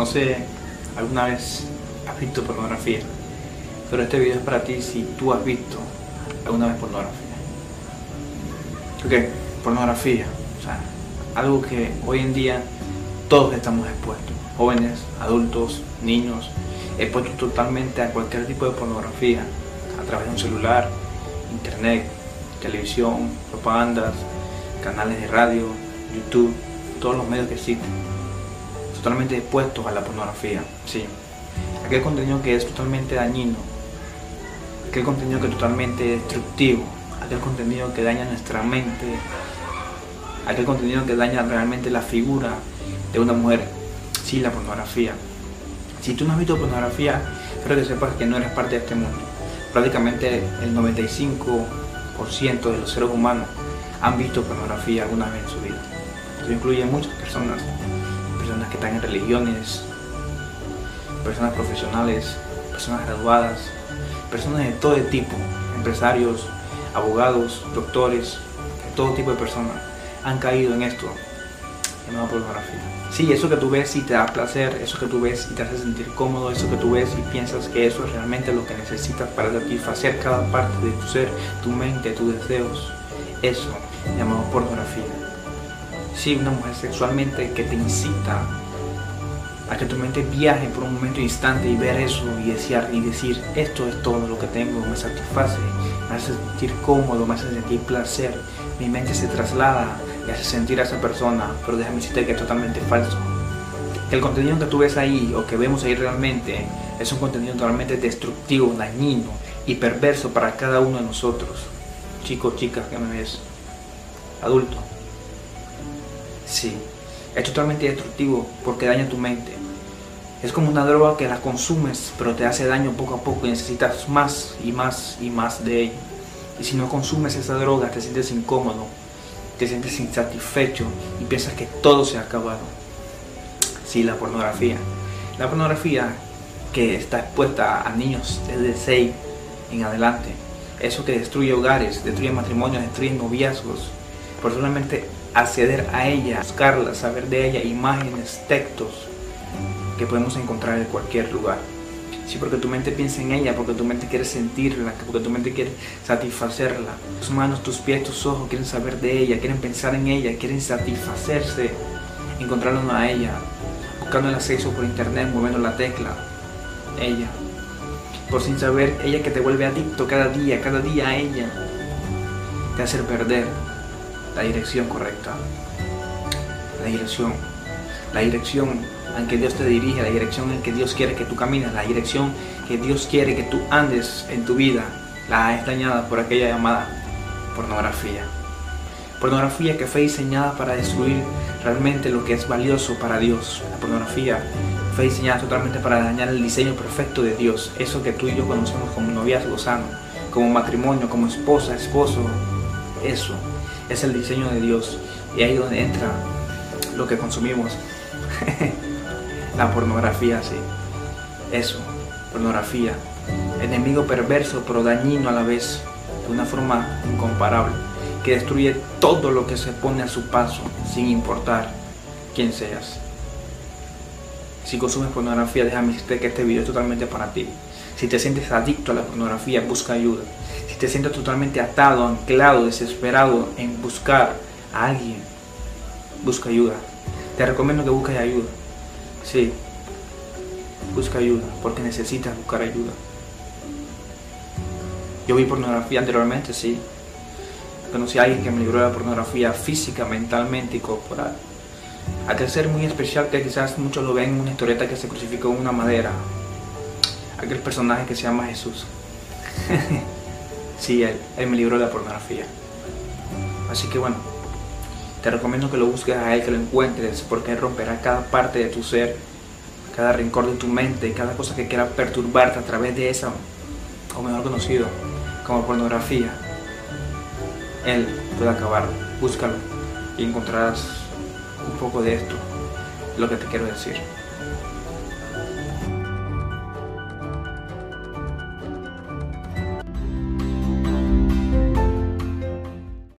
No sé, alguna vez has visto pornografía, pero este video es para ti si tú has visto alguna vez pornografía. Ok, pornografía, o sea, algo que hoy en día todos estamos expuestos, jóvenes, adultos, niños, expuestos totalmente a cualquier tipo de pornografía, a través de un celular, internet, televisión, propagandas, canales de radio, YouTube, todos los medios que existen, totalmente expuestos a la pornografía, sí. Aquel contenido que es totalmente dañino, aquel contenido que es totalmente destructivo, aquel contenido que daña nuestra mente, aquel contenido que daña realmente la figura de una mujer, sí, la pornografía. Si tú no has visto pornografía, creo que sepas que no eres parte de este mundo. Prácticamente el 95% de los seres humanos han visto pornografía alguna vez en su vida. Eso incluye muchas personas, personas que están en religiones, personas profesionales, personas graduadas, personas de todo tipo, empresarios, abogados, doctores, todo tipo de personas han caído en esto, llamado pornografía. Sí, eso que tú ves y te da placer, eso que tú ves y te hace sentir cómodo, eso que tú ves y piensas que eso es realmente lo que necesitas para satisfacer cada parte de tu ser, tu mente, tus deseos, eso llamado pornografía. Sí, una mujer sexualmente que te incita a que tu mente viaje por un momento instante y ver eso y decir, y decir esto es todo lo que tengo, me satisface, me hace sentir cómodo, me hace sentir placer, mi mente se traslada y hace sentir a esa persona, pero déjame decirte que es totalmente falso. El contenido que tú ves ahí o que vemos ahí realmente es un contenido totalmente destructivo, dañino y perverso para cada uno de nosotros. Chicos, chicas, que me ves, adulto. Sí, es totalmente destructivo porque daña tu mente. Es como una droga que la consumes, pero te hace daño poco a poco y necesitas más y más y más de ella. Y si no consumes esa droga, te sientes incómodo, te sientes insatisfecho y piensas que todo se ha acabado. Sí, la pornografía. La pornografía que está expuesta a niños desde 6 en adelante. Eso que destruye hogares, destruye matrimonios, destruye noviazgos. Por solamente acceder a ella, buscarla, saber de ella, imágenes, textos que podemos encontrar en cualquier lugar. Sí, porque tu mente piensa en ella, porque tu mente quiere sentirla, porque tu mente quiere satisfacerla. Tus manos, tus pies, tus ojos quieren saber de ella, quieren pensar en ella, quieren satisfacerse, encontrarla a ella, buscando el acceso por internet, moviendo la tecla. Ella. Por sin saber, ella que te vuelve adicto cada día, cada día a ella, te hace perder la dirección correcta. La dirección. La dirección en que Dios te dirige, la dirección en que Dios quiere que tú camines, la dirección que Dios quiere que tú andes en tu vida, la es dañada por aquella llamada pornografía. Pornografía que fue diseñada para destruir realmente lo que es valioso para Dios. La pornografía fue diseñada totalmente para dañar el diseño perfecto de Dios. Eso que tú y yo conocemos como noviazgo sano, como matrimonio, como esposa, esposo. Eso es el diseño de Dios. Y ahí es donde entra lo que consumimos. la pornografía, sí. Eso, pornografía. Enemigo perverso, pero dañino a la vez, de una forma incomparable, que destruye todo lo que se pone a su paso, sin importar quién seas. Si consumes pornografía, déjame decirte que este video es totalmente para ti. Si te sientes adicto a la pornografía, busca ayuda. Si te sientes totalmente atado, anclado, desesperado en buscar a alguien, busca ayuda. Te recomiendo que busques ayuda. Sí, busca ayuda, porque necesitas buscar ayuda. Yo vi pornografía anteriormente, sí. Conocí a alguien que me libró de la pornografía física, mentalmente y corporal. Aquel ser muy especial que quizás muchos lo ven en una historieta que se crucificó en una madera. Aquel personaje que se llama Jesús. sí, él, él me libró de la pornografía. Así que bueno, te recomiendo que lo busques a Él, que lo encuentres, porque Él romperá cada parte de tu ser, cada rincón de tu mente, cada cosa que quiera perturbarte a través de esa, o mejor conocido, como pornografía. Él puede acabar. Búscalo y encontrarás poco de esto, lo que te quiero decir.